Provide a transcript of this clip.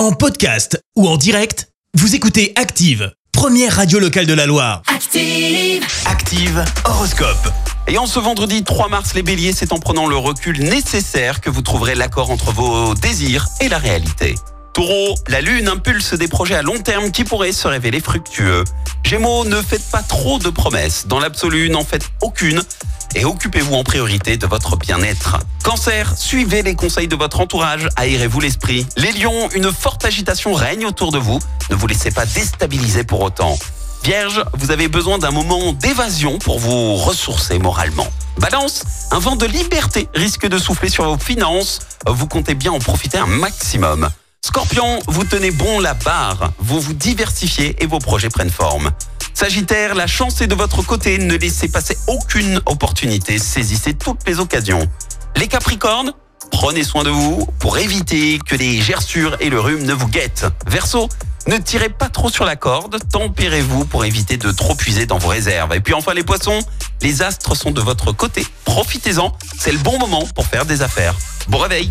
En podcast ou en direct, vous écoutez Active, première radio locale de la Loire. Active. Active Horoscope. Et en ce vendredi 3 mars, les béliers, c'est en prenant le recul nécessaire que vous trouverez l'accord entre vos désirs et la réalité. Taureau, la lune impulse des projets à long terme qui pourraient se révéler fructueux. Gémeaux, ne faites pas trop de promesses. Dans l'absolu, n'en faites aucune. Et occupez-vous en priorité de votre bien-être. Cancer, suivez les conseils de votre entourage, aérez-vous l'esprit. Les lions, une forte agitation règne autour de vous. Ne vous laissez pas déstabiliser pour autant. Vierge, vous avez besoin d'un moment d'évasion pour vous ressourcer moralement. Balance, un vent de liberté risque de souffler sur vos finances. Vous comptez bien en profiter un maximum. Scorpion, vous tenez bon la barre, vous vous diversifiez et vos projets prennent forme. Sagittaire, la chance est de votre côté, ne laissez passer aucune opportunité, saisissez toutes les occasions. Les Capricornes, prenez soin de vous pour éviter que les gerçures et le rhume ne vous guettent. Verseau, ne tirez pas trop sur la corde, tempérez-vous pour éviter de trop puiser dans vos réserves. Et puis enfin les poissons, les astres sont de votre côté, profitez-en, c'est le bon moment pour faire des affaires. Bon réveil